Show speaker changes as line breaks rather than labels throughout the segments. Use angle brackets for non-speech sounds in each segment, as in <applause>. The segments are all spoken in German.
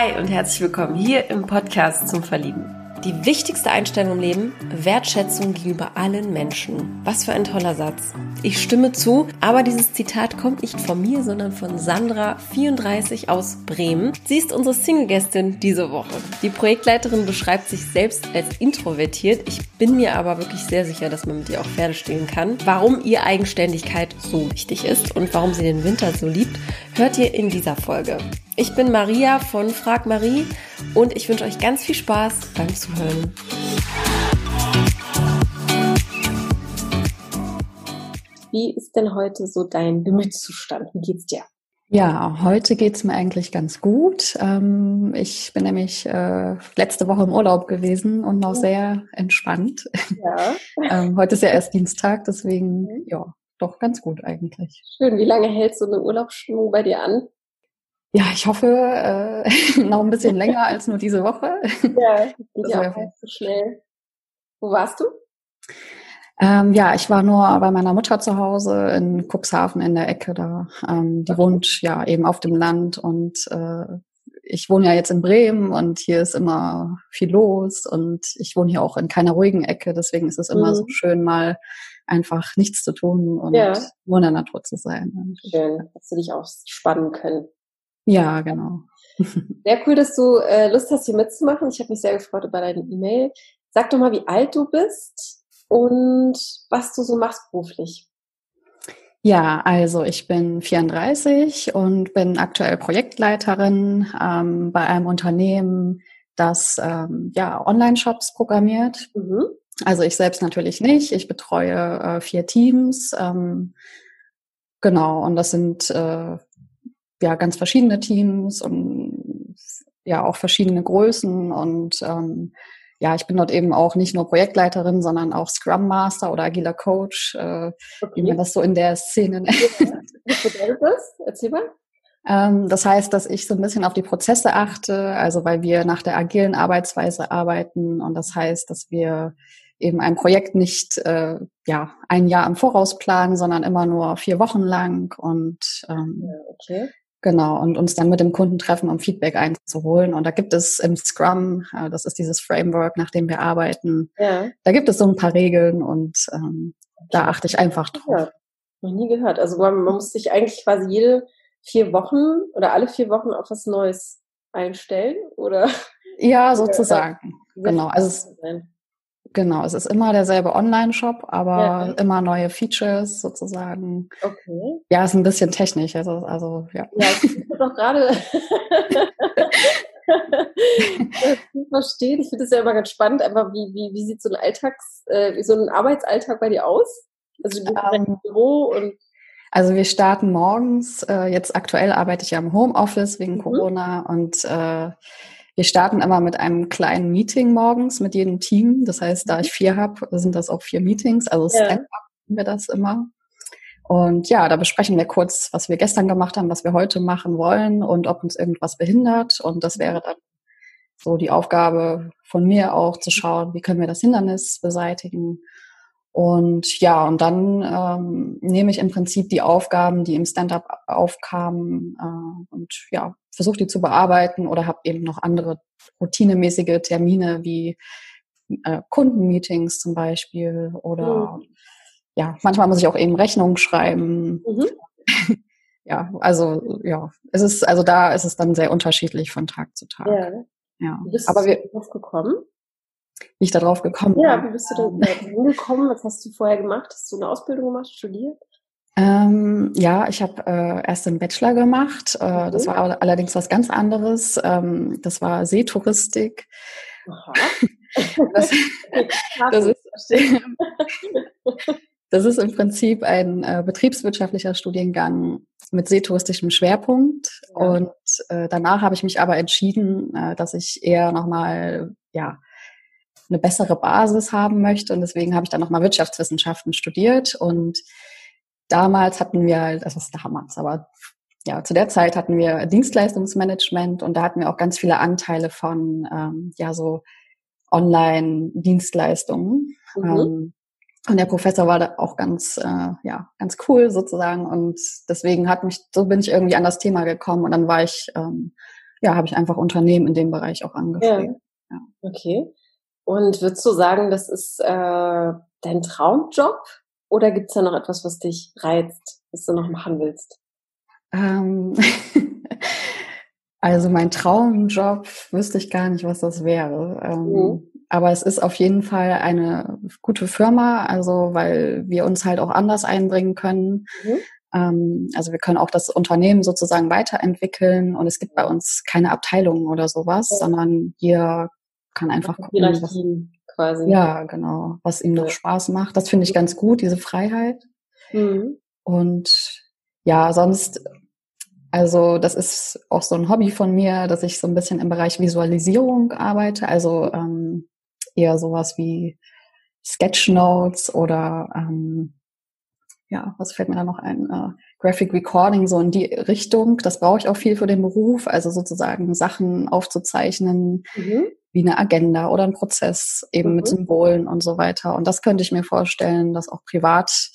Hi und herzlich willkommen hier im Podcast zum Verlieben. Die wichtigste Einstellung im Leben, Wertschätzung gegenüber allen Menschen. Was für ein toller Satz. Ich stimme zu, aber dieses Zitat kommt nicht von mir, sondern von Sandra, 34 aus Bremen. Sie ist unsere Single-Gästin diese Woche. Die Projektleiterin beschreibt sich selbst als introvertiert. Ich bin mir aber wirklich sehr sicher, dass man mit ihr auch Pferde stehen kann. Warum ihr Eigenständigkeit so wichtig ist und warum sie den Winter so liebt, hört ihr in dieser Folge. Ich bin Maria von Frag Marie und ich wünsche euch ganz viel Spaß beim Zuhören. Wie ist denn heute so dein Gemütszustand? Wie geht's dir?
Ja, heute geht's mir eigentlich ganz gut. Ähm, ich bin nämlich äh, letzte Woche im Urlaub gewesen und noch sehr entspannt. Ja. <laughs> ähm, heute ist ja erst Dienstag, deswegen mhm. ja, doch ganz gut eigentlich.
Schön. Wie lange hält so eine Urlaubsstimmung bei dir an?
Ja, ich hoffe äh, <laughs> noch ein bisschen länger als nur diese Woche. Ja, <laughs> geht
ja auch so schnell. Wo warst du?
Ähm, ja, ich war nur bei meiner Mutter zu Hause in Cuxhaven in der Ecke da. Ähm, die okay. wohnt ja eben auf dem Land und äh, ich wohne ja jetzt in Bremen und hier ist immer viel los und ich wohne hier auch in keiner ruhigen Ecke, deswegen ist es immer mhm. so schön, mal einfach nichts zu tun und ja. nur in der Natur zu sein.
Schön, dass du dich auch spannen können.
Ja, genau. <laughs>
Sehr cool, dass du äh, Lust hast, hier mitzumachen. Ich habe mich sehr gefreut über deine E-Mail. Sag doch mal, wie alt du bist und was du so machst beruflich.
Ja, also ich bin 34 und bin aktuell Projektleiterin ähm, bei einem Unternehmen, das ähm, ja Online-Shops programmiert. Mhm. Also ich selbst natürlich nicht. Ich betreue äh, vier Teams. Ähm, genau, und das sind äh, ja ganz verschiedene Teams und ja auch verschiedene Größen und ähm, ja, ich bin dort eben auch nicht nur Projektleiterin, sondern auch Scrum Master oder agiler Coach, äh, okay. wie man das so in der Szene nennt. Was bedeutet das? Erzähl mal. Ähm, das heißt, dass ich so ein bisschen auf die Prozesse achte, also weil wir nach der agilen Arbeitsweise arbeiten und das heißt, dass wir eben ein Projekt nicht äh, ja ein Jahr im Voraus planen, sondern immer nur vier Wochen lang und ähm, okay. Genau, und uns dann mit dem Kunden treffen, um Feedback einzuholen. Und da gibt es im Scrum, äh, das ist dieses Framework, nach dem wir arbeiten, ja. da gibt es so ein paar Regeln und ähm, da achte ich einfach drauf. Ja,
noch nie gehört. Also man, man muss sich eigentlich quasi jede vier Wochen oder alle vier Wochen auf was Neues einstellen, oder?
Ja, <laughs> sozusagen. Genau. Also es, Genau, es ist immer derselbe Online-Shop, aber ja. immer neue Features sozusagen. Okay. Ja, ist ein bisschen technisch, also, also ja. Ja, ich doch gerade <laughs>
verstehen. Ich finde es ja immer ganz spannend, einfach wie, wie, wie sieht so ein Alltags, äh, so ein Arbeitsalltag bei dir aus? Also du bist im Büro und
also wir starten morgens, äh, jetzt aktuell arbeite ich ja im Homeoffice wegen mhm. Corona und äh, wir starten immer mit einem kleinen Meeting morgens mit jedem Team. Das heißt, da ich vier habe, sind das auch vier Meetings. Also ja. Stand-up wir das immer. Und ja, da besprechen wir kurz, was wir gestern gemacht haben, was wir heute machen wollen und ob uns irgendwas behindert. Und das wäre dann so die Aufgabe von mir auch zu schauen, wie können wir das Hindernis beseitigen. Und ja, und dann ähm, nehme ich im Prinzip die Aufgaben, die im Stand-up aufkamen äh, und ja, versuche die zu bearbeiten oder habe eben noch andere routinemäßige Termine wie äh, Kundenmeetings zum Beispiel oder mhm. ja, manchmal muss ich auch eben Rechnungen schreiben. Mhm. <laughs> ja, also ja, es ist also da ist es dann sehr unterschiedlich von Tag zu Tag. Ja.
ja. Wie bist Aber du wir, drauf gekommen?
Wie ich da drauf gekommen
ja, bin. Ja, wie bist du da ähm. hingekommen? Was hast du vorher gemacht? Hast du eine Ausbildung gemacht, studiert?
Ähm, ja, ich habe äh, erst einen Bachelor gemacht. Äh, mhm. Das war allerdings was ganz anderes. Ähm, das war Seetouristik. Aha. <laughs> das, das, ist, <laughs> das ist im Prinzip ein äh, betriebswirtschaftlicher Studiengang mit seetouristischem Schwerpunkt. Ja. Und äh, danach habe ich mich aber entschieden, äh, dass ich eher nochmal, ja, eine bessere Basis haben möchte. Und deswegen habe ich dann nochmal Wirtschaftswissenschaften studiert und damals hatten wir das ist damals, aber ja, zu der Zeit hatten wir Dienstleistungsmanagement und da hatten wir auch ganz viele Anteile von, ähm, ja, so Online-Dienstleistungen. Mhm. Ähm, und der Professor war da auch ganz, äh, ja, ganz cool sozusagen. Und deswegen hat mich, so bin ich irgendwie an das Thema gekommen und dann war ich ähm, ja, habe ich einfach Unternehmen in dem Bereich auch angeschrieben.
Ja. ja. Okay. Und würdest du sagen, das ist äh, dein Traumjob oder gibt's da noch etwas, was dich reizt, was du noch machen willst?
Ähm <laughs> also mein Traumjob wüsste ich gar nicht, was das wäre. Ähm, mhm. Aber es ist auf jeden Fall eine gute Firma, also weil wir uns halt auch anders einbringen können. Mhm. Ähm, also wir können auch das Unternehmen sozusagen weiterentwickeln und es gibt bei uns keine Abteilungen oder sowas, ja. sondern hier kann einfach gucken, was, quasi. Ja, genau, was ihm noch Spaß macht. Das finde ich ganz gut, diese Freiheit. Mhm. Und ja, sonst, also das ist auch so ein Hobby von mir, dass ich so ein bisschen im Bereich Visualisierung arbeite, also ähm, eher sowas wie Sketchnotes oder ähm, ja, was fällt mir da noch ein? Äh, Graphic Recording, so in die Richtung. Das brauche ich auch viel für den Beruf, also sozusagen Sachen aufzuzeichnen, mhm. wie eine Agenda oder ein Prozess, eben mhm. mit Symbolen und so weiter. Und das könnte ich mir vorstellen, das auch privat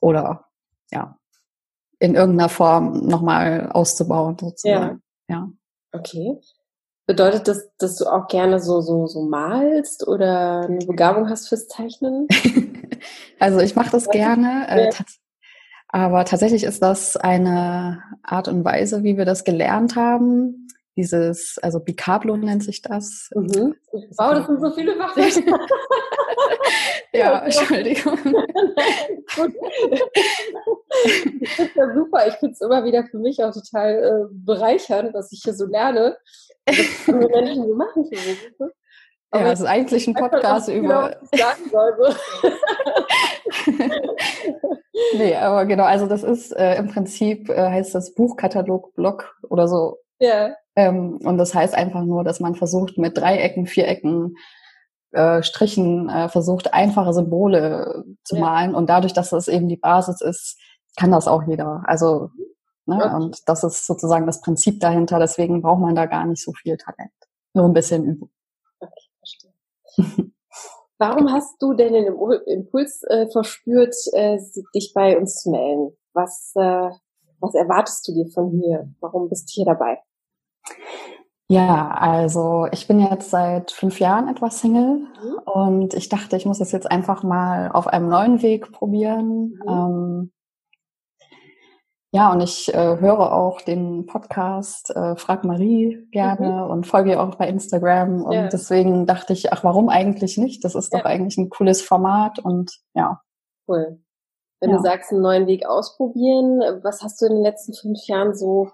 oder ja, in irgendeiner Form nochmal auszubauen, sozusagen. Ja. ja.
Okay. Bedeutet das, dass du auch gerne so, so, so malst oder eine Begabung hast fürs Zeichnen? <laughs>
also ich mache das gerne. Äh, aber tatsächlich ist das eine Art und Weise, wie wir das gelernt haben. Dieses, also Bicablo nennt sich das.
Mhm. Wow, das sind so viele Fachwörter. <laughs>
ja, <laughs> Entschuldigung. <laughs>
Gut. Das ist ja super. Ich finde es immer wieder für mich auch total äh, bereichernd, was ich hier so lerne. Was Menschen so machen für mich.
Aber ja, es ist eigentlich ein Podcast über. Genau, was sagen soll. <laughs> nee, aber genau, also das ist äh, im Prinzip äh, heißt das Buchkatalog-Blog oder so. Ja. Ähm, und das heißt einfach nur, dass man versucht mit Dreiecken, Vierecken, äh, Strichen äh, versucht, einfache Symbole zu ja. malen. Und dadurch, dass das eben die Basis ist, kann das auch jeder. Also, ne, okay. und das ist sozusagen das Prinzip dahinter. Deswegen braucht man da gar nicht so viel Talent. Nur ein bisschen Übung. <laughs>
Warum hast du denn den Impuls äh, verspürt, äh, dich bei uns zu melden? Was, äh, was erwartest du dir von hier? Warum bist du hier dabei?
Ja, also ich bin jetzt seit fünf Jahren etwas Single mhm. und ich dachte, ich muss das jetzt einfach mal auf einem neuen Weg probieren. Mhm. Ähm, ja, und ich äh, höre auch den Podcast äh, Frag Marie gerne mhm. und folge ihr auch bei Instagram. Und ja. deswegen dachte ich, ach, warum eigentlich nicht? Das ist ja. doch eigentlich ein cooles Format und ja.
Cool. Wenn ja. du sagst, einen neuen Weg ausprobieren, was hast du in den letzten fünf Jahren so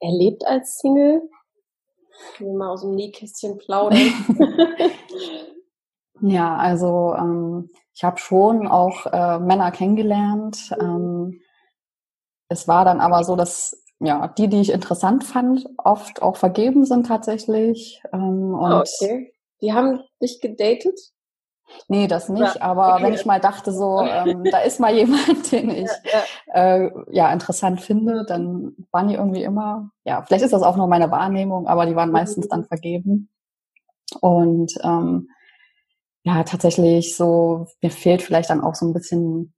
erlebt als Single? Ich will mal aus dem Nähkästchen plaudern. <laughs>
ja, also ähm, ich habe schon auch äh, Männer kennengelernt. Mhm. Ähm, es war dann aber so, dass ja die, die ich interessant fand, oft auch vergeben sind tatsächlich. Ähm, und oh,
okay. Die haben dich gedatet?
Nee, das nicht. Ja, aber okay. wenn ich mal dachte, so, ähm, da ist mal jemand, <laughs> den ich ja, ja. Äh, ja, interessant finde, dann waren die irgendwie immer, ja, vielleicht ist das auch nur meine Wahrnehmung, aber die waren meistens dann vergeben. Und ähm, ja, tatsächlich so, mir fehlt vielleicht dann auch so ein bisschen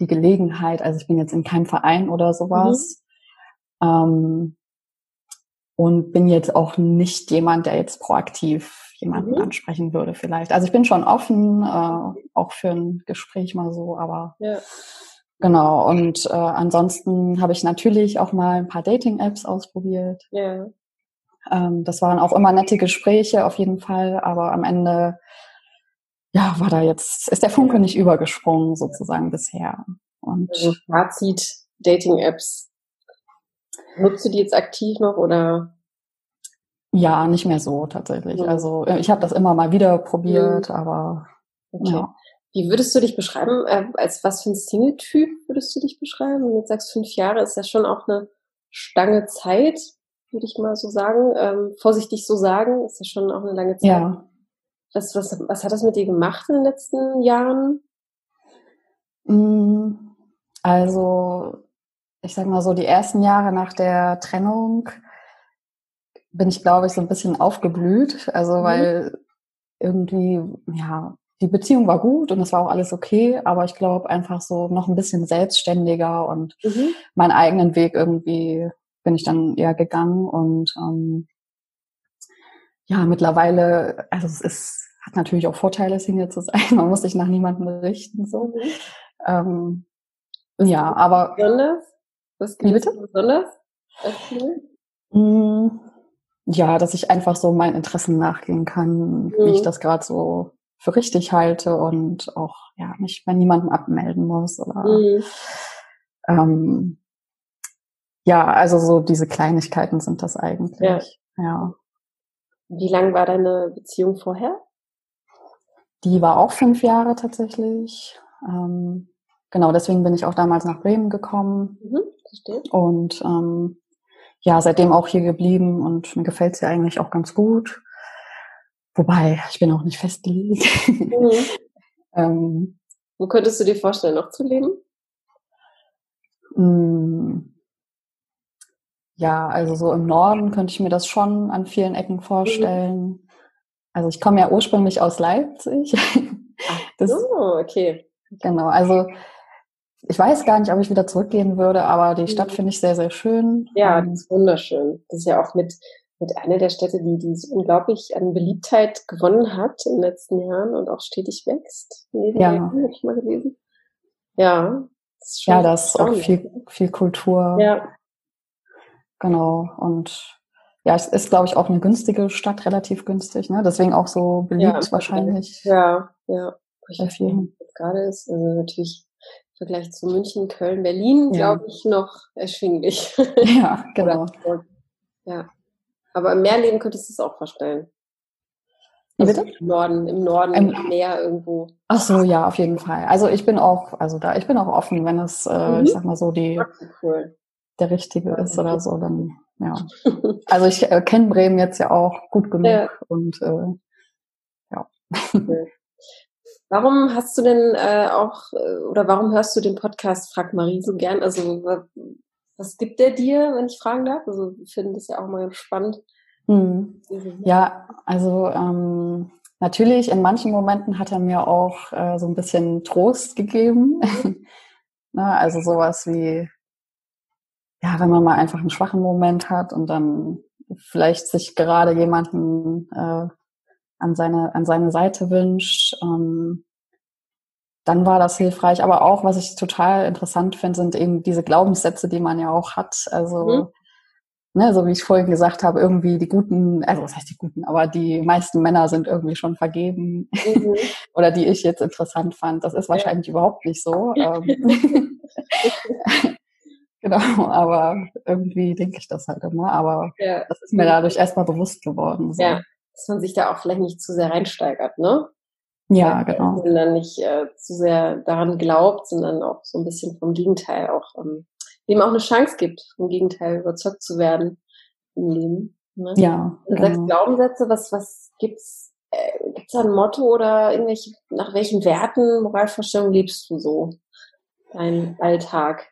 die Gelegenheit, also ich bin jetzt in keinem Verein oder sowas. Mhm. Ähm, und bin jetzt auch nicht jemand, der jetzt proaktiv jemanden mhm. ansprechen würde vielleicht. Also ich bin schon offen, äh, auch für ein Gespräch mal so, aber ja. genau. Und äh, ansonsten habe ich natürlich auch mal ein paar Dating-Apps ausprobiert. Ja. Ähm, das waren auch immer nette Gespräche auf jeden Fall, aber am Ende ja, war da jetzt, ist der Funke nicht übergesprungen sozusagen bisher.
Und also Fazit, Dating-Apps. Nutzt du die jetzt aktiv noch oder?
Ja, nicht mehr so tatsächlich. Mhm. Also äh, ich habe das immer mal wieder probiert, mhm. aber okay. ja.
Wie würdest du dich beschreiben? Äh, als was für ein Single-Typ würdest du dich beschreiben? Wenn du jetzt sagst, fünf Jahre ist ja schon auch eine Stange Zeit, würde ich mal so sagen. Ähm, vorsichtig so sagen, ist ja schon auch eine lange Zeit. Ja. Was, was, was hat das mit dir gemacht in den letzten Jahren?
Mm, also, ich sag mal so, die ersten Jahre nach der Trennung bin ich, glaube ich, so ein bisschen aufgeblüht. Also, mhm. weil irgendwie, ja, die Beziehung war gut und es war auch alles okay, aber ich glaube einfach so noch ein bisschen selbstständiger und mhm. meinen eigenen Weg irgendwie bin ich dann eher gegangen und ähm, ja, mittlerweile, also es ist, hat natürlich auch Vorteile, Single zu sein. <laughs> Man muss sich nach niemandem richten, so. Mhm. Ähm, ja, aber.
Besonders? Was
wie bitte?
besonders?
Mm, ja, dass ich einfach so meinen Interessen nachgehen kann, mhm. wie ich mhm. das gerade so für richtig halte und auch ja mich bei niemandem abmelden muss oder mhm. ähm, ja, also so diese Kleinigkeiten sind das eigentlich. Ja. ja.
Wie lang war deine Beziehung vorher?
Die war auch fünf Jahre tatsächlich. Ähm, genau, deswegen bin ich auch damals nach Bremen gekommen. Mhm, verstehe. Und ähm, ja, seitdem auch hier geblieben und mir gefällt es ja eigentlich auch ganz gut. Wobei, ich bin auch nicht festgelegt. Mhm. <laughs>
ähm, Wo könntest du dir vorstellen, noch zu leben?
Mm, ja, also so im Norden könnte ich mir das schon an vielen Ecken vorstellen. Mhm. Also ich komme ja ursprünglich aus Leipzig. <laughs>
Das, so, okay.
Genau, also ich weiß gar nicht, ob ich wieder zurückgehen würde, aber die Stadt mhm. finde ich sehr, sehr schön.
Ja, ähm, das ist wunderschön. Das ist ja auch mit, mit einer der Städte, die, die unglaublich an Beliebtheit gewonnen hat in den letzten Jahren und auch stetig wächst.
ja.
Habe ich mal gelesen. Ja.
Das ist schon ja, das ist auch viel, viel Kultur.
Ja.
Genau. Und ja, es ist, glaube ich, auch eine günstige Stadt, relativ günstig, ne? Deswegen auch so beliebt ja, wahrscheinlich.
Ja, ja.
Bei vielen.
Gerade ist, also natürlich im Vergleich zu München, Köln, Berlin, ja. glaube ich, noch erschwinglich. <laughs>
Ja, <laughs> genau.
ja. Aber im Meerleben könntest du es auch vorstellen.
Wie bitte?
Im Norden, im Norden, im Meer irgendwo.
Ach so, ja, auf jeden Fall. Also ich bin auch, also da, ich bin auch offen, wenn es, äh, mhm. ich sag mal so, die,
cool.
der richtige ist oder so, dann, ja. <laughs> Also ich äh, kenne Bremen jetzt ja auch gut genug ja. und äh, ja.
Okay. Warum hast du denn äh, auch, äh, oder warum hörst du den Podcast Frag Marie so gern? Also was gibt der dir, wenn ich fragen darf? Also ich finde das ja auch mal ganz spannend.
Hm. Ja, also ähm, natürlich in manchen Momenten hat er mir auch äh, so ein bisschen Trost gegeben. <laughs> ne, also sowas wie, ja, wenn man mal einfach einen schwachen Moment hat und dann vielleicht sich gerade jemanden äh, an seine, an seine Seite wünscht, ähm, dann war das hilfreich. Aber auch, was ich total interessant finde, sind eben diese Glaubenssätze, die man ja auch hat. Also, mhm. ne, so wie ich vorhin gesagt habe, irgendwie die guten, also was heißt die guten, aber die meisten Männer sind irgendwie schon vergeben. Mhm. <laughs> Oder die ich jetzt interessant fand. Das ist wahrscheinlich ja. überhaupt nicht so. <laughs> <laughs> Genau, <laughs> aber irgendwie denke ich das halt immer. Aber ja. das ist mir dadurch erstmal bewusst geworden.
So. Ja dass man sich da auch vielleicht nicht zu sehr reinsteigert, ne?
Ja, genau.
Und dann nicht äh, zu sehr daran glaubt, sondern auch so ein bisschen vom Gegenteil auch, ähm, dem auch eine Chance gibt, vom Gegenteil überzeugt zu werden im Leben.
Ne? Ja.
Du sagst genau. Glaubenssätze, was, was gibt's, äh, gibt's da ein Motto oder irgendwelche, nach welchen Werten, Moralvorstellungen lebst du so? Dein Alltag?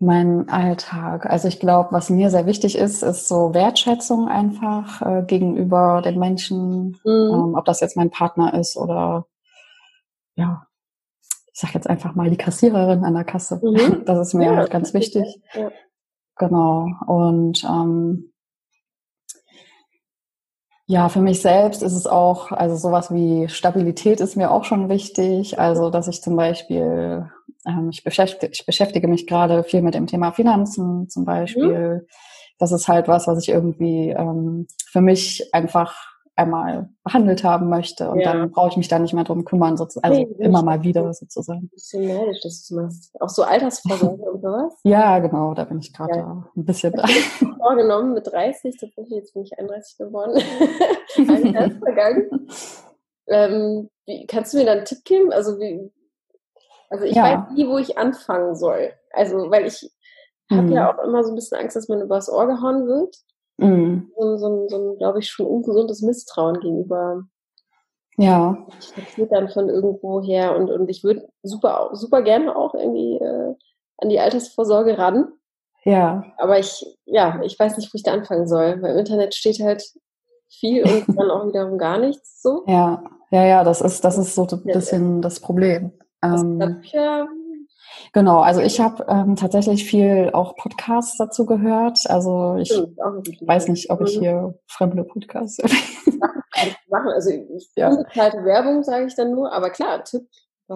Mein Alltag. Also ich glaube, was mir sehr wichtig ist, ist so Wertschätzung einfach äh, gegenüber den Menschen, mhm. ähm, ob das jetzt mein Partner ist oder ja, ich sag jetzt einfach mal die Kassiererin an der Kasse. Mhm. <laughs> Das ist mir ja, halt ganz wichtig. Ja. Genau. Und ähm, ja, für mich selbst ist es auch, also sowas wie Stabilität ist mir auch schon wichtig. Also, dass ich zum Beispiel ähm, ich, beschäftige, ich beschäftige mich gerade viel mit dem Thema Finanzen zum Beispiel. Mhm. Das ist halt was, was ich irgendwie ähm, für mich einfach einmal behandelt haben möchte und ja. dann brauche ich mich da nicht mehr drum kümmern, sozusagen. Also nee, immer mal wieder sozusagen. Ein
bisschen neidisch, dass du machst. Auch so Altersvorsorge und sowas? <laughs>
Ja, genau, da bin ich gerade ja. ein bisschen da. <laughs>
vorgenommen mit 30, tatsächlich, jetzt bin ich 31 geworden. <laughs> Ein Jahr vergangen. Ähm, wie, kannst du mir da einen Tipp geben? Also wie, also ich ja. weiß nie, wo ich anfangen soll. Also, weil ich habe mhm. ja auch immer so ein bisschen Angst, dass man übers Ohr gehauen wird. Mhm. So, so, so ein, glaube ich, schon ungesundes Misstrauen gegenüber.
Ja.
Ich passiert dann von irgendwo her und, und ich würde super, super gerne auch irgendwie äh, an die Altersvorsorge ran.
Ja.
Aber ich, ja, ich weiß nicht, wo ich da anfangen soll, weil im Internet steht halt viel und <laughs> dann auch wiederum gar nichts so.
Ja, ja, ja, das ist, das ist so ein bisschen das Problem.
Ähm, Bücher
Genau, also ich habe ähm, tatsächlich viel auch Podcasts dazu gehört. Also ich weiß nicht, ob ich mhm. hier fremde Podcasts <laughs>
machen. Also ich ja. unbezahlte Werbung sage ich dann nur, aber klar, Tipp.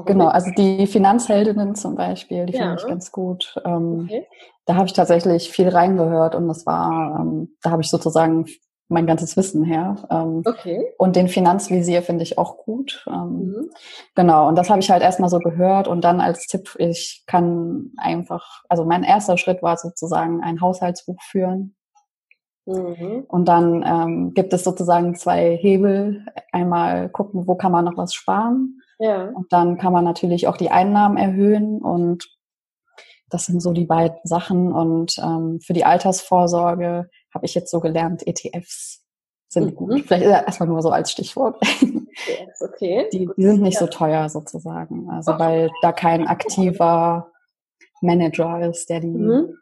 Genau, also die Finanzheldinnen zum Beispiel, die ja. finde ich ganz gut. Ähm, okay. Da habe ich tatsächlich viel reingehört und das war, ähm, da habe ich sozusagen mein ganzes Wissen her. Ähm, okay. Und den Finanzvisier finde ich auch gut. Ähm, mhm. Genau, und das habe ich halt erstmal so gehört und dann als Tipp, ich kann einfach, also mein erster Schritt war sozusagen ein Haushaltsbuch führen. Mhm. Und dann ähm, gibt es sozusagen zwei Hebel. Einmal gucken, wo kann man noch was sparen. Ja. Und dann kann man natürlich auch die Einnahmen erhöhen und das sind so die beiden Sachen. Und ähm, für die Altersvorsorge habe ich jetzt so gelernt, ETFs sind mhm. gut. Vielleicht erstmal nur so als Stichwort. ETFs, okay. Die, die sind nicht ja. so teuer sozusagen. Also Ach. weil da kein aktiver Manager ist, der die. Mhm.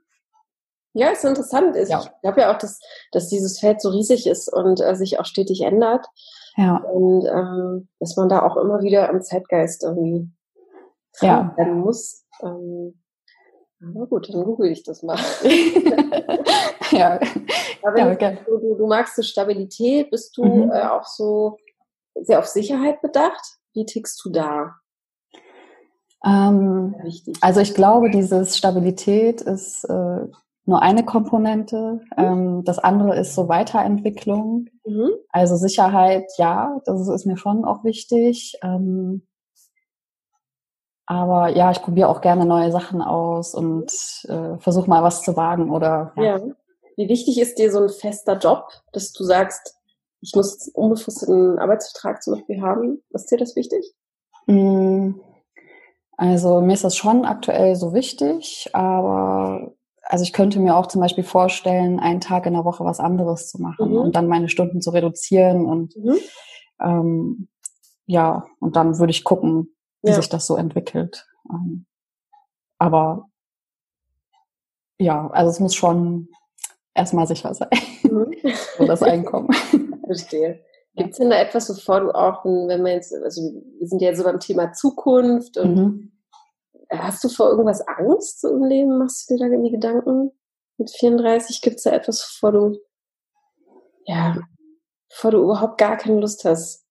Ja, ist interessant. Ja. Ich glaube ja auch, dass, dass dieses Feld so riesig ist und äh, sich auch stetig ändert. Ja. Und ähm, dass man da auch immer wieder am Zeitgeist irgendwie ja. werden muss. Ähm, na gut, dann google ich das mal. <laughs> ja. Aber ja, du, du, du, magst so Stabilität, bist du mhm. äh, auch so sehr auf Sicherheit bedacht? Wie tickst du da?
Ähm, also ich glaube, dieses Stabilität ist äh, nur eine Komponente. Mhm. Ähm, das andere ist so Weiterentwicklung. Mhm. Also Sicherheit, ja, das ist mir schon auch wichtig. Ähm, aber ja, ich probiere auch gerne neue Sachen aus und äh, versuche mal was zu wagen oder.
Ja. ja. Wie wichtig ist dir so ein fester Job, dass du sagst, ich muss einen unbefristeten Arbeitsvertrag zum Beispiel haben? Ist dir das wichtig?
Mm, also mir ist das schon aktuell so wichtig, aber also ich könnte mir auch zum Beispiel vorstellen, einen Tag in der Woche was anderes zu machen mhm. und dann meine Stunden zu reduzieren und mhm. ähm, ja, und dann würde ich gucken, wie ja. sich das so entwickelt. Ähm, aber ja, also es muss schon erstmal sicher sein, mhm. <laughs> so das Einkommen. <laughs>
Verstehe. <laughs> Gibt es denn da etwas, bevor du auch, wenn wir jetzt, also wir sind ja so beim Thema Zukunft und mhm. hast du vor irgendwas Angst im Leben? Machst du dir da irgendwie Gedanken? Mit 34 gibt es da etwas, bevor du, ja, bevor du überhaupt gar keine Lust hast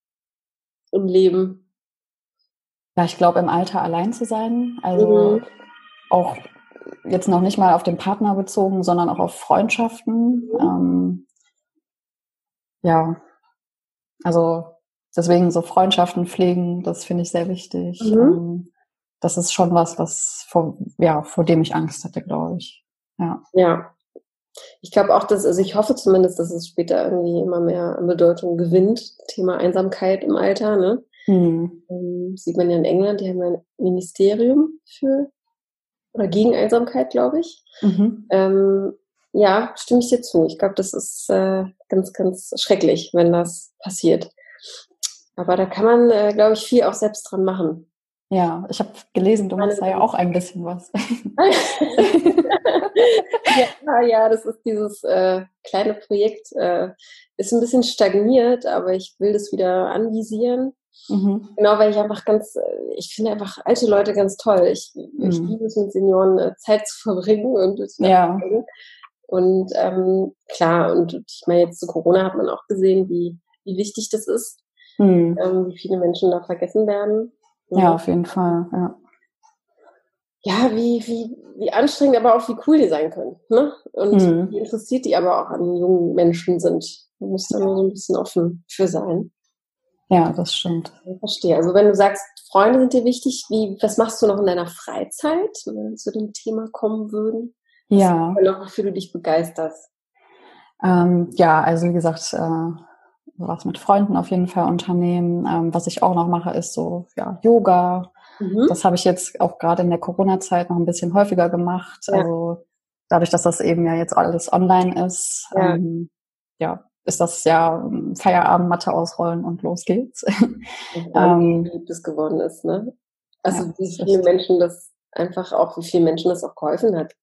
im Leben?
Ja, ich glaube, im Alter allein zu sein. Also mhm. auch jetzt noch nicht mal auf den Partner bezogen, sondern auch auf Freundschaften. Mhm. Ähm, ja, also deswegen so Freundschaften pflegen, das finde ich sehr wichtig. Mhm. Ähm, das ist schon was, was vor, ja, vor dem ich Angst hatte, glaube ich. Ja.
Ja. Ich glaube auch, dass, also ich hoffe zumindest, dass es später irgendwie immer mehr an Bedeutung gewinnt. Thema Einsamkeit im Alter, ne? Mhm. Ähm, sieht man ja in England, die haben ein Ministerium für oder gegen Einsamkeit, glaube ich. Mhm. Ähm, ja, stimme ich dir zu. Ich glaube, das ist äh, ganz, ganz schrecklich, wenn das passiert. Aber da kann man, äh, glaube ich, viel auch selbst dran machen.
Ja, ich habe gelesen, du machst da ja auch ein bisschen was. <laughs> <laughs>
ja, ja, das ist dieses äh, kleine Projekt, äh, ist ein bisschen stagniert, aber ich will das wieder anvisieren. Mhm. Genau, weil ich einfach ganz, ich finde einfach alte Leute ganz toll. Ich, mhm. ich liebe es mit Senioren äh, Zeit zu verbringen und ja. Und ähm, klar, und ich meine, jetzt zu Corona hat man auch gesehen, wie, wie wichtig das ist, mhm. ähm, wie viele Menschen da vergessen werden.
Ja, ja auf jeden Fall, ja.
Ja, wie, wie, wie anstrengend, aber auch wie cool die sein können. Ne? Und mhm. wie interessiert die aber auch an jungen Menschen sind. Man muss da nur so ein bisschen offen für sein.
Ja, das stimmt.
Ich verstehe. Also wenn du sagst, Freunde sind dir wichtig, wie, was machst du noch in deiner Freizeit, wenn wir zu dem Thema kommen würden?
Ja.
Noch, wofür du dich begeisterst?
Ähm, ja, also wie gesagt, äh, was mit Freunden auf jeden Fall unternehmen. Ähm, was ich auch noch mache, ist so ja, Yoga. Mhm. Das habe ich jetzt auch gerade in der Corona-Zeit noch ein bisschen häufiger gemacht. Ja. Also dadurch, dass das eben ja jetzt alles online ist, ja, ähm, ja ist das ja ähm, Feierabend, Matte ausrollen und los geht's. <laughs>
ähm, wie beliebt es geworden ist, ne? Also ja, wie viele Menschen das einfach auch, wie vielen Menschen das auch geholfen hat.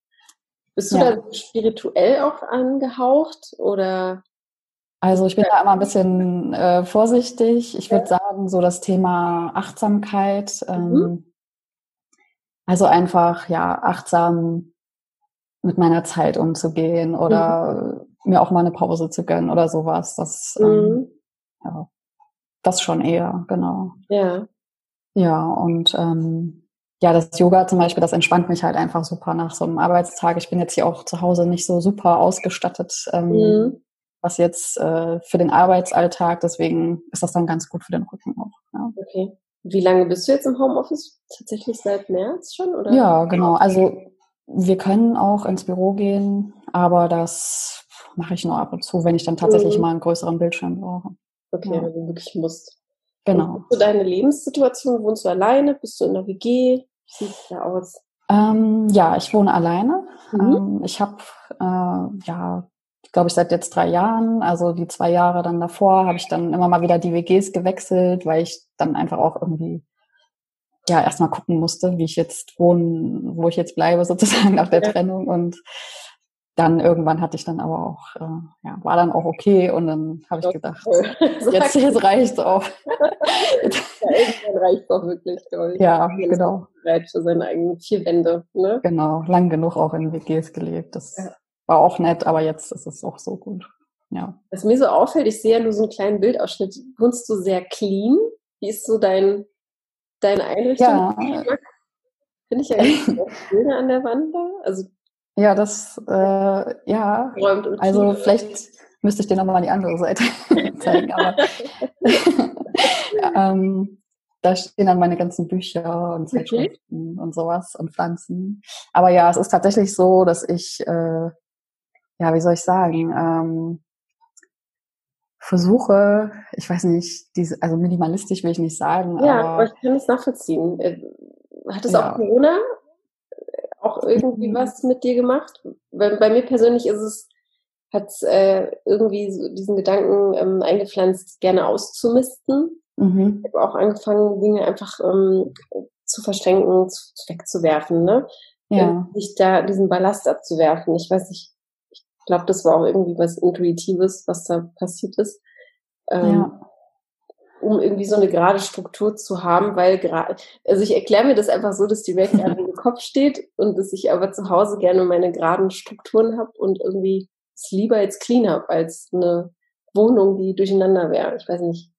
Bist du ja. da spirituell auch angehaucht oder?
Also ich bin da immer ein bisschen äh, vorsichtig. Ich würde sagen, so das Thema Achtsamkeit, ähm, mhm. Also einfach, ja, achtsam mit meiner Zeit umzugehen oder mhm. Mir auch mal eine Pause zu gönnen oder sowas. Das, ähm, mhm. ähm, ja, das schon eher, genau.
Ja.
Ja, und ähm, ja, das Yoga zum Beispiel, das entspannt mich halt einfach super nach so einem Arbeitstag. Ich bin jetzt hier auch zu Hause nicht so super ausgestattet, ähm, mhm. was jetzt äh, für den Arbeitsalltag, deswegen ist das dann ganz gut für den Rücken auch. Ja.
Okay. Wie lange bist du jetzt im Homeoffice? Tatsächlich seit März schon? Oder?
Ja, genau. Also wir können auch ins Büro gehen, aber das mache ich nur ab und zu, wenn ich dann tatsächlich mhm. mal einen größeren Bildschirm brauche.
Okay, ja. wenn du wirklich musst.
Genau.
Und deine Lebenssituation? Wohnst du alleine? Bist du in der WG? Wie sieht es da aus?
Ähm, ja, ich wohne alleine. Mhm. Ähm, ich habe, äh, ja, glaube ich, seit jetzt drei Jahren, also die zwei Jahre dann davor, habe ich dann immer mal wieder die WGs gewechselt, weil ich dann einfach auch irgendwie ja erstmal gucken musste, wie ich jetzt wohnen, wo ich jetzt bleibe <laughs> sozusagen nach der ja. Trennung und dann irgendwann hatte ich dann aber auch, äh, ja, war dann auch okay und dann habe ich gedacht, <laughs> jetzt, jetzt reicht's auch. <laughs>
ja, irgendwann reicht's auch wirklich, glaube ich.
Ja, genau.
Bereit für seine eigenen vier Wände, ne?
Genau, lang genug auch in WGs gelebt. Das ja. war auch nett, aber jetzt ist es auch so gut. Ja.
Was mir so auffällt, ich sehe ja nur so einen kleinen Bildausschnitt. Wohnst du sehr clean? Wie ist so dein, deine Einrichtung? Ja. Finde ich ja <laughs> Bilder an der Wand da. Also
ja, das, äh, ja. Also vielleicht müsste ich dir nochmal die andere Seite <laughs> zeigen, aber <laughs> ähm, da stehen dann meine ganzen Bücher und Zeitschriften okay. und sowas und Pflanzen. Aber ja, es ist tatsächlich so, dass ich, äh, ja, wie soll ich sagen, ähm, versuche, ich weiß nicht, diese, also minimalistisch will ich nicht sagen.
Ja, aber, ich kann es nachvollziehen. Äh, hat es ja. auch Corona auch irgendwie was mit dir gemacht? Bei, bei mir persönlich ist es, hat äh, irgendwie so diesen Gedanken ähm, eingepflanzt, gerne auszumisten. Mhm. Ich habe auch angefangen, Dinge einfach ähm, zu verschränken, zu, wegzuwerfen, ne? Ja. Nicht da diesen Ballast abzuwerfen. Ich weiß nicht, ich glaube, das war auch irgendwie was Intuitives, was da passiert ist. Ähm, ja um irgendwie so eine gerade Struktur zu haben, weil gerade, also ich erkläre mir das einfach so, dass die Welt <laughs> im Kopf steht und dass ich aber zu Hause gerne meine geraden Strukturen habe und irgendwie es lieber jetzt clean habe als eine Wohnung, die durcheinander wäre. Ich weiß nicht.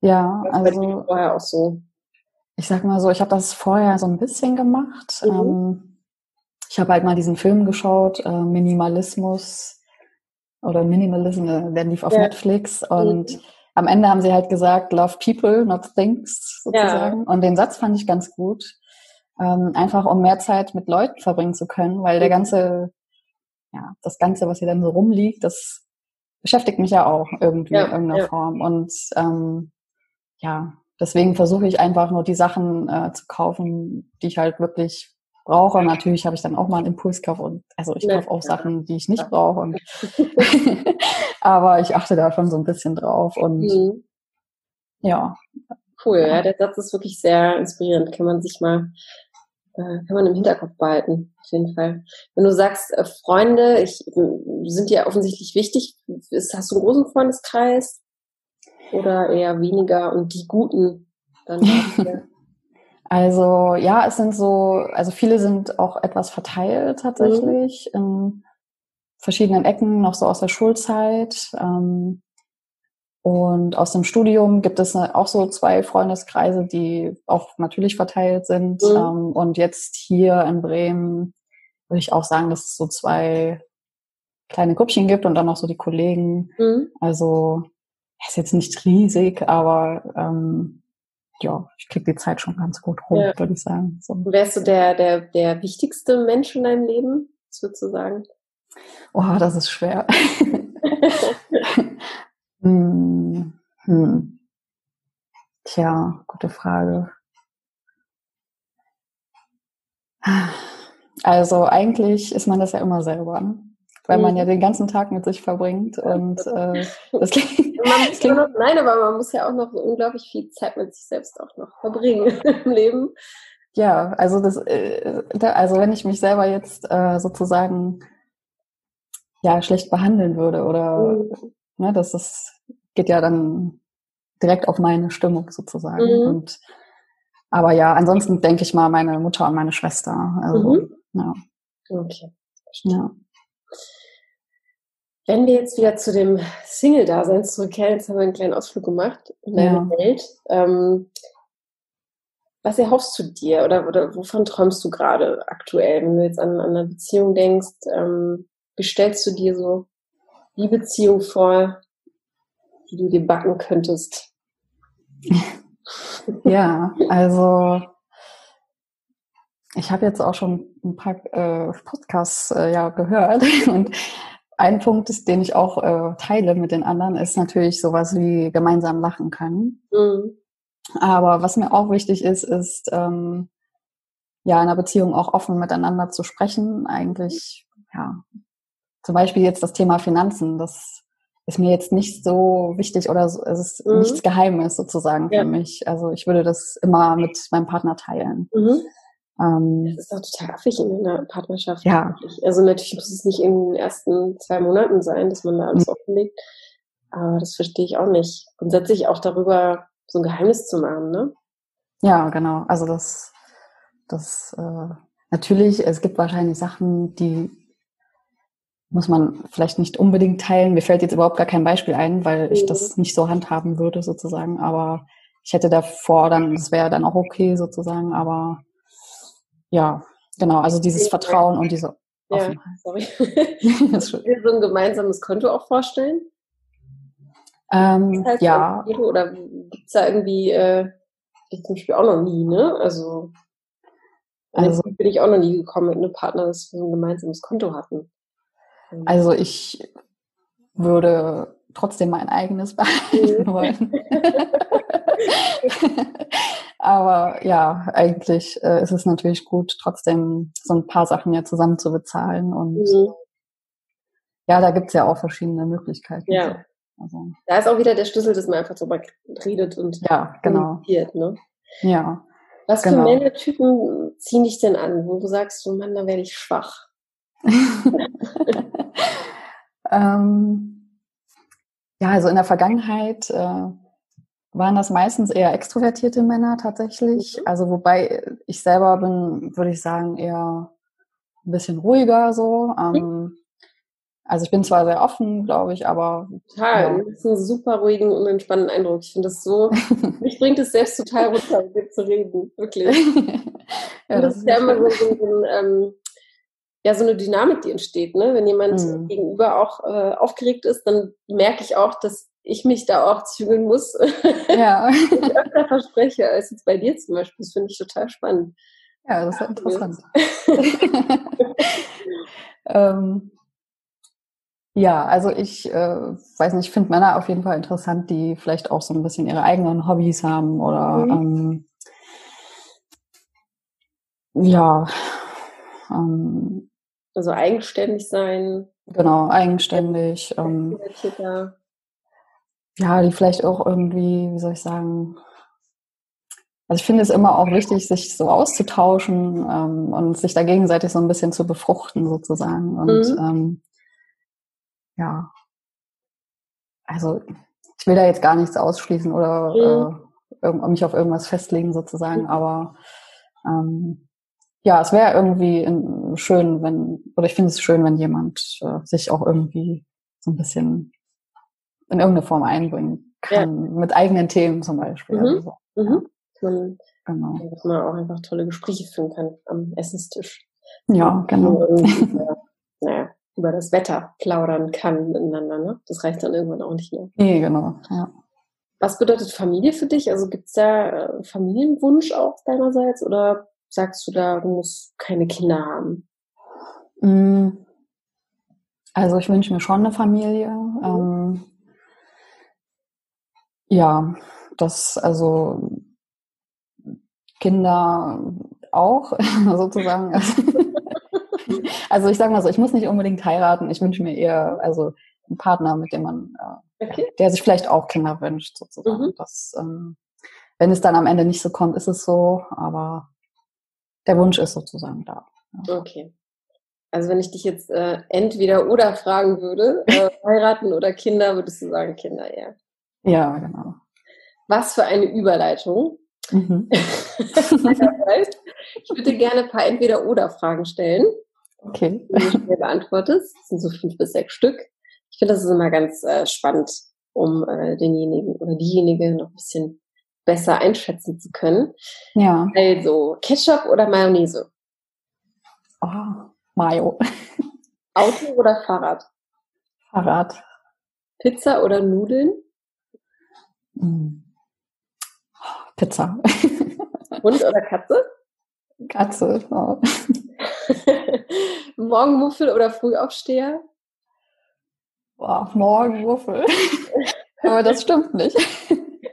Ja,
das also vorher auch so.
Ich sag mal so, ich habe das vorher so ein bisschen gemacht. Mhm. Ähm, ich habe halt mal diesen Film geschaut, äh, Minimalismus oder Minimalism, äh, der lief auf ja. Netflix und mhm am Ende haben sie halt gesagt, love people, not things, sozusagen. Ja. Und den Satz fand ich ganz gut. Ähm, einfach um mehr Zeit mit Leuten verbringen zu können, weil der ganze, ja, das Ganze, was hier dann so rumliegt, das beschäftigt mich ja auch irgendwie ja, in irgendeiner ja. Form. Und ähm, ja, deswegen versuche ich einfach nur die Sachen äh, zu kaufen, die ich halt wirklich brauche. Und natürlich habe ich dann auch mal einen Impulskauf und also ich kaufe auch Sachen, die ich nicht brauche. Und <laughs> <laughs> aber ich achte da schon so ein bisschen drauf und mhm. ja.
Cool, ja, der Satz ist wirklich sehr inspirierend. Kann man sich mal, kann man im Hinterkopf behalten, auf jeden Fall. Wenn du sagst, äh, Freunde, ich, sind dir offensichtlich wichtig, ist, hast du einen großen Freundeskreis oder eher weniger und die Guten dann? <laughs>
Also ja, es sind so, also viele sind auch etwas verteilt tatsächlich mhm. in verschiedenen Ecken, noch so aus der Schulzeit. Ähm, und aus dem Studium gibt es auch so zwei Freundeskreise, die auch natürlich verteilt sind. Mhm. Ähm, und jetzt hier in Bremen würde ich auch sagen, dass es so zwei kleine Gruppchen gibt und dann noch so die Kollegen. Mhm. Also ist jetzt nicht riesig, aber ähm, ja, ich kriege die Zeit schon ganz gut rum, ja. würde ich sagen.
So. Wärst du der, der, der wichtigste Mensch in deinem Leben, was würdest du sagen?
Oh, das ist schwer. <laughs> <laughs> hm, hm. Tja, gute Frage. Also eigentlich ist man das ja immer selber. Ne? weil man ja mhm. den ganzen Tag mit sich verbringt. Und <laughs> äh, das klingt,
das klingt noch, nein, aber man muss ja auch noch unglaublich viel Zeit mit sich selbst auch noch verbringen <laughs> im Leben.
Ja, also das, äh, also wenn ich mich selber jetzt äh, sozusagen ja schlecht behandeln würde oder mhm. Ne, das ist, geht ja dann direkt auf meine Stimmung sozusagen. Mhm. Und Aber ja, ansonsten denke ich mal meine Mutter und meine Schwester. Also, mhm. ja.
Okay. Ja. Wenn wir jetzt wieder zu dem Single-Dasein zurückkehren, jetzt haben wir einen kleinen Ausflug gemacht in deine ja. Welt. Ähm, was erhoffst du dir oder, oder wovon träumst du gerade aktuell, wenn du jetzt an, an eine Beziehung denkst? Ähm, wie stellst du dir so die Beziehung vor, die du dir backen könntest? <laughs>
ja, also ich habe jetzt auch schon ein paar äh, Podcasts äh, ja gehört <laughs> und ein Punkt, ist, den ich auch äh, teile mit den anderen, ist natürlich sowas wie gemeinsam lachen können. Mhm. Aber was mir auch wichtig ist, ist ähm, ja in einer Beziehung auch offen miteinander zu sprechen. Eigentlich ja zum Beispiel jetzt das Thema Finanzen. Das ist mir jetzt nicht so wichtig oder es ist mhm. nichts Geheimes sozusagen ja. für mich. Also ich würde das immer mit meinem Partner teilen. Mhm.
Ähm, das ist auch total affig in einer Partnerschaft. Ja. Also natürlich muss es nicht in den ersten zwei Monaten sein, dass man da alles mhm. offenlegt. Aber das verstehe ich auch nicht. Grundsätzlich auch darüber so ein Geheimnis zu machen, ne?
Ja, genau. Also das, das äh, natürlich, es gibt wahrscheinlich Sachen, die muss man vielleicht nicht unbedingt teilen. Mir fällt jetzt überhaupt gar kein Beispiel ein, weil mhm. ich das nicht so handhaben würde sozusagen. Aber ich hätte davor dann, das wäre dann auch okay sozusagen. Aber ja, genau, also dieses Vertrauen und diese Offenheit. Ja, sorry.
Kannst du dir so ein gemeinsames Konto auch vorstellen?
Ähm, heißt ja.
Oder gibt es da irgendwie, äh, ich zum Beispiel auch noch nie, ne? Also, also bin ich auch noch nie gekommen mit einem Partner, dass wir so ein gemeinsames Konto hatten.
Also ich würde trotzdem mein eigenes <laughs> behalten wollen. <laughs> Aber ja, eigentlich äh, ist es natürlich gut, trotzdem so ein paar Sachen ja zusammen zu bezahlen. Und mhm. ja, da gibt's ja auch verschiedene Möglichkeiten.
Ja. Also. Da ist auch wieder der Schlüssel, dass man einfach drüber redet und
ja, genau.
Ne?
Ja.
Was genau. für Männertypen ziehen dich denn an, wo du sagst, du Mann, da werde ich schwach? <laughs>
ähm, ja, also in der Vergangenheit äh, waren das meistens eher extrovertierte Männer tatsächlich. Mhm. Also wobei ich selber bin, würde ich sagen, eher ein bisschen ruhiger so. Mhm. Ähm, also ich bin zwar sehr offen, glaube ich, aber.
Total. Ja. Das ist einen super ruhigen und entspannten Eindruck. Ich finde das so, <laughs> mich bringt es selbst total runter, mit zu reden. Wirklich. <laughs> ja, das, das ist ja immer so, so, so, ein, ähm, ja, so eine Dynamik, die entsteht, ne? Wenn jemand mhm. gegenüber auch äh, aufgeregt ist, dann merke ich auch, dass ich mich da auch zügeln muss. Ja. <laughs> ich öfter verspreche als jetzt bei dir zum Beispiel. Das finde ich total spannend.
Ja, das ist ja interessant. <laughs> <laughs> ähm, ja, also ich äh, weiß nicht, ich finde Männer auf jeden Fall interessant, die vielleicht auch so ein bisschen ihre eigenen Hobbys haben oder mhm. ähm, ja.
Ähm, also eigenständig sein.
Genau, eigenständig. Ähm, ja, die vielleicht auch irgendwie, wie soll ich sagen, also ich finde es immer auch wichtig, sich so auszutauschen ähm, und sich da gegenseitig so ein bisschen zu befruchten sozusagen. Und mhm. ähm, ja, also ich will da jetzt gar nichts ausschließen oder mhm. äh, mich auf irgendwas festlegen sozusagen, mhm. aber ähm, ja, es wäre irgendwie in, schön, wenn, oder ich finde es schön, wenn jemand äh, sich auch irgendwie so ein bisschen in irgendeine Form einbringen kann, ja. mit eigenen Themen zum Beispiel. Mhm. Also, mhm.
Man, genau. Dass man auch einfach tolle Gespräche führen kann am Essenstisch.
Ja, genau. <laughs>
Über, naja, über das Wetter plaudern kann miteinander. Ne? Das reicht dann irgendwann auch nicht mehr.
Nee, genau. Ja.
Was bedeutet Familie für dich? Also gibt es da äh, Familienwunsch auch deinerseits oder sagst du da, du musst keine Kinder haben?
Mm. Also ich wünsche mir schon eine Familie. Mhm. Ähm, ja, das, also Kinder auch, <laughs> sozusagen. <laughs> also ich sage mal so, ich muss nicht unbedingt heiraten. Ich wünsche mir eher, also einen Partner, mit dem man, äh, okay. der sich vielleicht auch Kinder wünscht, sozusagen. Mhm. Das, ähm, wenn es dann am Ende nicht so kommt, ist es so, aber der Wunsch ist sozusagen da.
Ja. Okay. Also wenn ich dich jetzt äh, entweder oder fragen würde, äh, <laughs> heiraten oder Kinder, würdest du sagen Kinder, ja.
Ja, genau.
Was für eine Überleitung. Mhm. <laughs> ich würde gerne ein paar Entweder-Oder-Fragen stellen.
Okay.
Die du schnell beantwortest. Das sind so fünf bis sechs Stück. Ich finde, das ist immer ganz äh, spannend, um äh, denjenigen oder diejenige noch ein bisschen besser einschätzen zu können.
Ja.
Also, Ketchup oder Mayonnaise?
Oh, Mayo.
Auto oder Fahrrad?
Fahrrad.
Pizza oder Nudeln?
Mm. Pizza.
Hund oder Katze?
Katze. Oh. <laughs>
Morgenmuffel oder Frühaufsteher?
Boah, Morgenmuffel. Aber das stimmt nicht.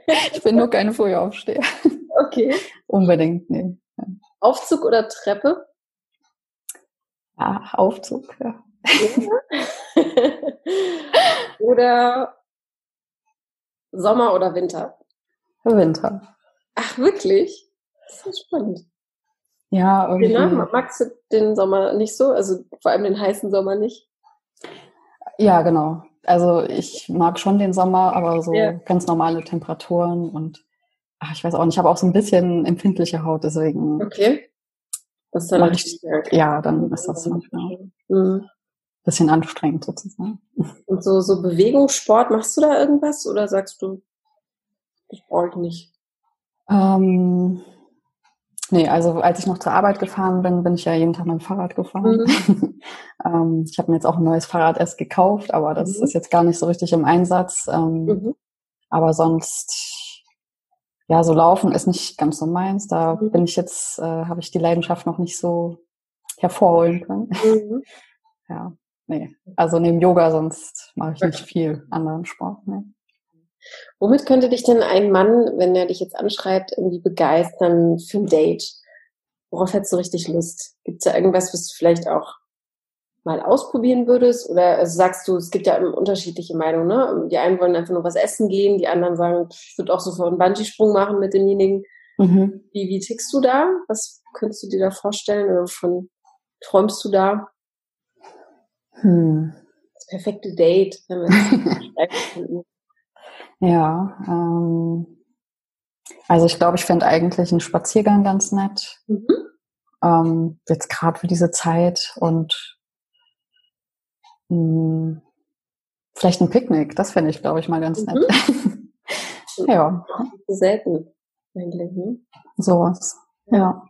<laughs> Ich bin nur keine Frühaufsteher.
Okay.
Unbedingt, nee.
Aufzug oder Treppe?
Ah, Aufzug, ja. <laughs>
oder Sommer oder Winter?
Winter.
Ach, wirklich? Das ist spannend.
Ja, irgendwie.
Genau, magst du den Sommer nicht so? Also vor allem den heißen Sommer nicht?
Ja, genau. Also ich mag schon den Sommer, aber so ja. ganz normale Temperaturen und ach, ich weiß auch nicht, ich habe auch so ein bisschen empfindliche Haut, deswegen.
Okay.
Das ist dann richtig, ich, ja, dann ist das manchmal mhm. bisschen anstrengend sozusagen. <laughs>
Und so, so Bewegungssport, machst du da irgendwas oder sagst du, ich brauche nicht?
Ähm, nee, also als ich noch zur Arbeit gefahren bin, bin ich ja jeden Tag mit dem Fahrrad gefahren. Mhm. <laughs> ähm, ich habe mir jetzt auch ein neues Fahrrad erst gekauft, aber das mhm. ist jetzt gar nicht so richtig im Einsatz. Ähm, mhm. Aber sonst, ja, so laufen ist nicht ganz so meins. Da mhm. bin ich jetzt, äh, habe ich die Leidenschaft noch nicht so hervorholen können. Mhm. <laughs> ja, nee. Also neben Yoga sonst mache ich nicht viel anderen Sport. Nee.
Womit könnte dich denn ein Mann, wenn er dich jetzt anschreibt, irgendwie begeistern für ein Date? Worauf hättest du richtig Lust? Gibt es da irgendwas, was du vielleicht auch mal ausprobieren würdest? Oder also sagst du, es gibt ja unterschiedliche Meinungen, ne? Die einen wollen einfach nur was essen gehen, die anderen sagen, ich würde auch sofort einen Bungee-Sprung machen mit demjenigen. Mhm. Wie, wie tickst du da? Was könntest du dir da vorstellen? Oder von träumst du da? Hm. Das perfekte Date, wenn wir <laughs>
Ja, ähm, also ich glaube, ich fände eigentlich einen Spaziergang ganz nett. Mhm. Ähm, jetzt gerade für diese Zeit und mh, hm, vielleicht ein Picknick, das fände ich, glaube ich, mal ganz mhm. nett. <laughs>
ja. Selten eigentlich, ne?
Sowas, ja.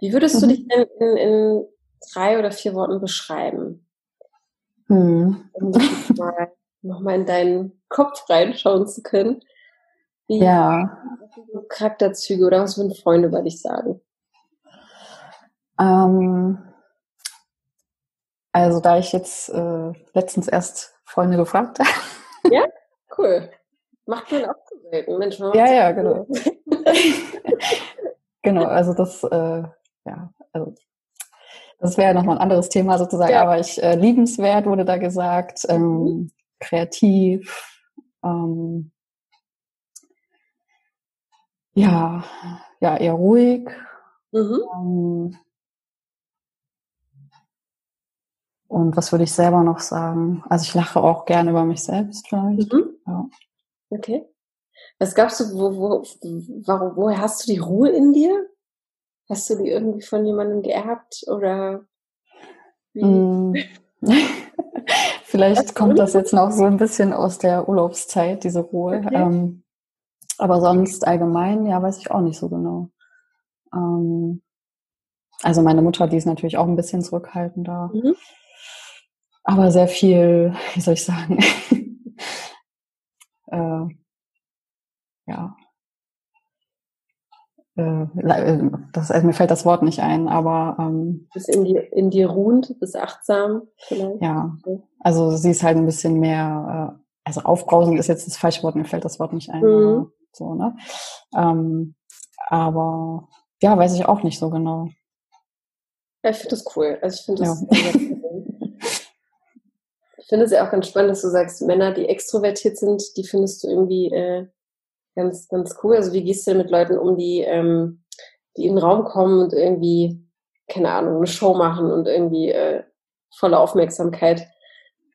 Wie würdest du mhm. dich denn in, in, drei oder vier Worten beschreiben?
Hm.
Mal nochmal in deinen Kopf reinschauen zu können.
Wie ja.
Charakterzüge oder was würden Freunde über dich sagen?
Ähm, also da ich jetzt äh, letztens erst Freunde gefragt habe. <laughs>
Ja, cool. Macht man auch zu selten. Mensch,
man ja, ja, genau. <laughs> genau, also das, äh, ja, also das wäre nochmal ein anderes Thema sozusagen, ja. aber ich äh, liebenswert wurde da gesagt. Ähm, mhm kreativ, ähm, ja, ja, eher ruhig. Mhm. Ähm, und was würde ich selber noch sagen? Also ich lache auch gerne über mich selbst vielleicht. Mhm. Ja.
Okay. Was gabst du, wo, wo, warum, woher hast du die Ruhe in dir? Hast du die irgendwie von jemandem geerbt oder
wie? Mm. <laughs> Vielleicht kommt das jetzt noch so ein bisschen aus der Urlaubszeit, diese Ruhe. Okay. Ähm, aber sonst allgemein, ja, weiß ich auch nicht so genau. Ähm, also meine Mutter, die ist natürlich auch ein bisschen zurückhaltender. Mhm. Aber sehr viel, wie soll ich sagen, <laughs> äh, ja, das, also mir fällt das Wort nicht ein, aber ähm,
bist in dir, in dir ruhend, bist achtsam vielleicht.
Ja, also sie ist halt ein bisschen mehr, äh, also aufbrausend ist jetzt das falsche Wort, mir fällt das Wort nicht ein. Mhm. So, ne? Ähm, aber ja, weiß ich auch nicht so genau.
Ja, ich finde das cool. Also ich finde das. Ja. ich finde es ja auch ganz spannend, dass du sagst, Männer, die extrovertiert sind, die findest du irgendwie äh, ganz, ganz cool. Also wie gehst du denn mit Leuten um, die, ähm, die in den Raum kommen und irgendwie, keine Ahnung, eine Show machen und irgendwie äh, volle Aufmerksamkeit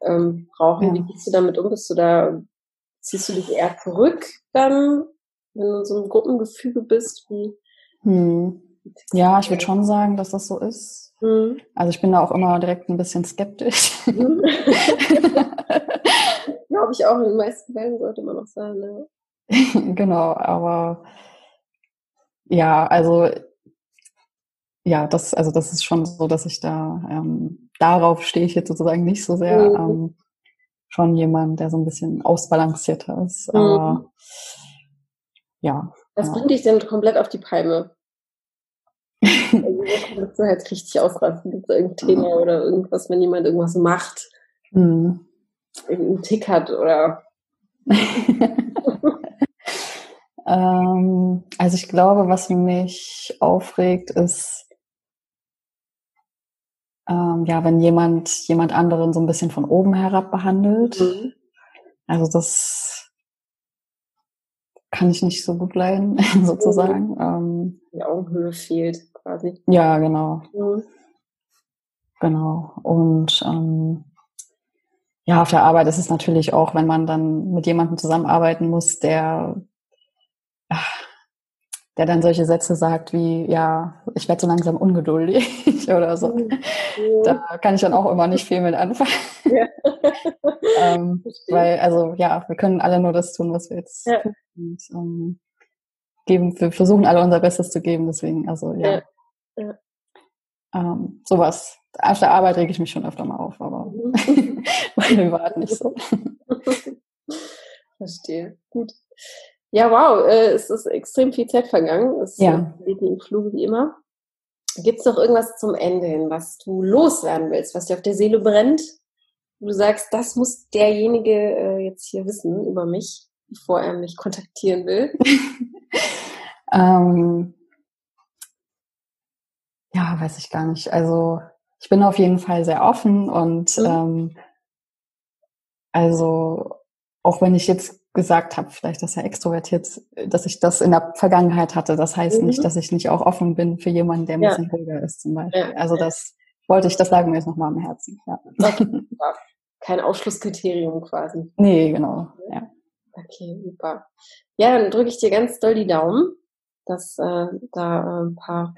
ähm, brauchen? Ja. Wie gehst du damit um? Bist du da, ziehst du dich eher zurück dann wenn du in so einem Gruppengefüge bist, wie.
Hm. Ja, ich würde schon sagen, dass das so ist. Hm. Also ich bin da auch immer direkt ein bisschen skeptisch. Hm. <laughs> <laughs>
Glaube ich auch, in den meisten Fällen sollte man auch sein. Ne? <laughs>
genau, aber ja, also ja, das, also das ist schon so, dass ich da, ähm, darauf stehe ich jetzt sozusagen nicht so sehr. Mhm. Ähm, schon jemand, der so ein bisschen ausbalancierter ist. Mhm. Aber ja.
Was ja. bringt dich denn komplett auf die Palme? <laughs> also, du halt richtig ausrasten, gibt es irgendein Thema mhm. oder irgendwas, wenn jemand irgendwas macht, mhm. irgendeinen Tick hat oder <laughs>
ähm, also ich glaube, was mich aufregt, ist ähm, ja, wenn jemand jemand anderen so ein bisschen von oben herab behandelt. Mhm. Also das kann ich nicht so gut leiden, <laughs> sozusagen. Mhm. Ähm,
Die Augenhöhe fehlt quasi.
Ja, genau. Mhm. Genau. Und ähm, ja, auf der Arbeit ist es natürlich auch, wenn man dann mit jemandem zusammenarbeiten muss, der der dann solche Sätze sagt wie, ja, ich werde so langsam ungeduldig <laughs> oder so. Mhm. <laughs> Da kann ich dann auch immer nicht viel mit anfangen. <laughs> Ja. ähm, weil, also ja, wir können alle nur das tun, was wir jetzt ja. tun. Und, ähm, geben, wir versuchen alle unser Bestes zu geben, deswegen, also ja. ja. Ähm, sowas. Auf der Arbeit rege ich mich schon öfter mal auf, aber mhm. privat nicht so.
Verstehe. Gut. Ja, wow, äh, es ist extrem viel Zeit vergangen. Es
ja.
geht im Fluge wie immer. Gibt es noch irgendwas zum Ende hin, was du loswerden willst, was dir auf der Seele brennt? Du sagst, das muss derjenige äh, jetzt hier wissen über mich, bevor er mich kontaktieren will. <laughs>
ähm, ja, weiß ich gar nicht. Also ich bin auf jeden Fall sehr offen und mhm. ähm, also auch wenn ich jetzt gesagt habe, vielleicht, dass er extrovertiert, dass ich das in der Vergangenheit hatte. Das heißt mhm. nicht, dass ich nicht auch offen bin für jemanden, der ein ja. bisschen ruhiger ist zum Beispiel. Ja. Also das wollte ich, das lag mir jetzt nochmal am Herzen. Ja. <laughs>
Kein Ausschlusskriterium quasi.
Nee, genau. Ja.
Okay, super. Ja, dann drücke ich dir ganz doll die Daumen, dass äh, da äh, ein paar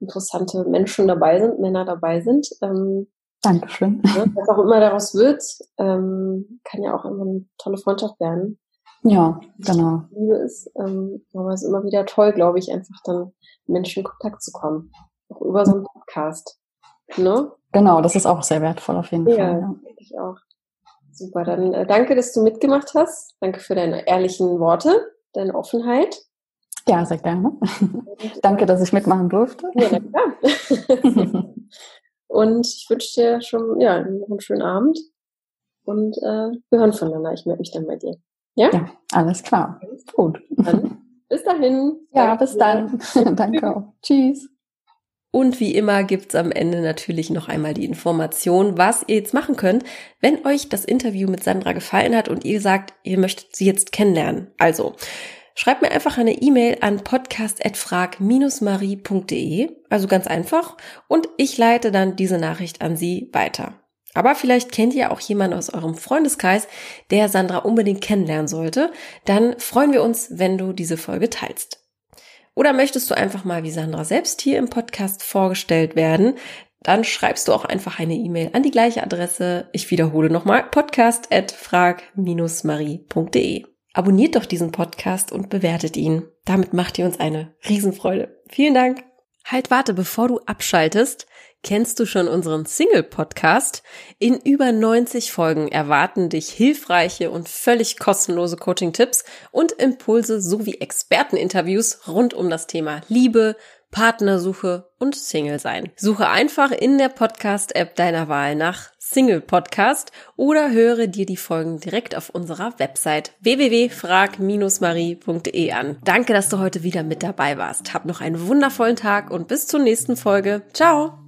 interessante Menschen dabei sind, Männer dabei sind. Ähm,
Dankeschön.
Ne, was auch immer daraus wird, ähm, kann ja auch immer eine tolle Freundschaft werden.
Ja, genau.
Liebe ist, ähm, aber es ist immer wieder toll, glaube ich, einfach dann Menschen in Kontakt zu kommen. Auch über so einen Podcast. Ne?
Genau, das ist auch sehr wertvoll auf jeden
ja,
Fall.
Ja, ich auch. Super, dann äh, danke, dass du mitgemacht hast. Danke für deine ehrlichen Worte, deine Offenheit.
Ja, sehr gerne. Und, <laughs> danke, dass ich mitmachen durfte. Ja, na klar. <laughs>
Und ich wünsche dir schon ja, noch einen schönen Abend. Und äh, wir hören voneinander. Ich melde mich dann bei dir. Ja? Ja,
alles klar. Gut.
Dann bis dahin. <laughs>
Ja, bis dann. <laughs> Danke auch. Tschüss.
Und wie immer gibt's am Ende natürlich noch einmal die Information, was ihr jetzt machen könnt, wenn euch das Interview mit Sandra gefallen hat und ihr sagt, ihr möchtet sie jetzt kennenlernen. Also, schreibt mir einfach eine E-Mail an podcast.frag-marie.de, also ganz einfach, und ich leite dann diese Nachricht an sie weiter. Aber vielleicht kennt ihr auch jemanden aus eurem Freundeskreis, der Sandra unbedingt kennenlernen sollte. Dann freuen wir uns, wenn du diese Folge teilst. Oder möchtest du einfach mal wie Sandra selbst hier im Podcast vorgestellt werden? Dann schreibst du auch einfach eine E-Mail an die gleiche Adresse. Ich wiederhole nochmal podcast at frag-marie.de. Abonniert doch diesen Podcast und bewertet ihn. Damit macht ihr uns eine Riesenfreude. Vielen Dank. Halt, warte, bevor du abschaltest. Kennst du schon unseren Single-Podcast? In über 90 Folgen erwarten dich hilfreiche und völlig kostenlose Coaching-Tipps und Impulse sowie Experteninterviews rund um das Thema Liebe, Partnersuche und Single-Sein. Suche einfach in der Podcast-App deiner Wahl nach Single Podcast oder höre dir die Folgen direkt auf unserer Website www.frag-marie.de an. Danke, dass du heute wieder mit dabei warst. Hab noch einen wundervollen Tag und bis zur nächsten Folge. Ciao!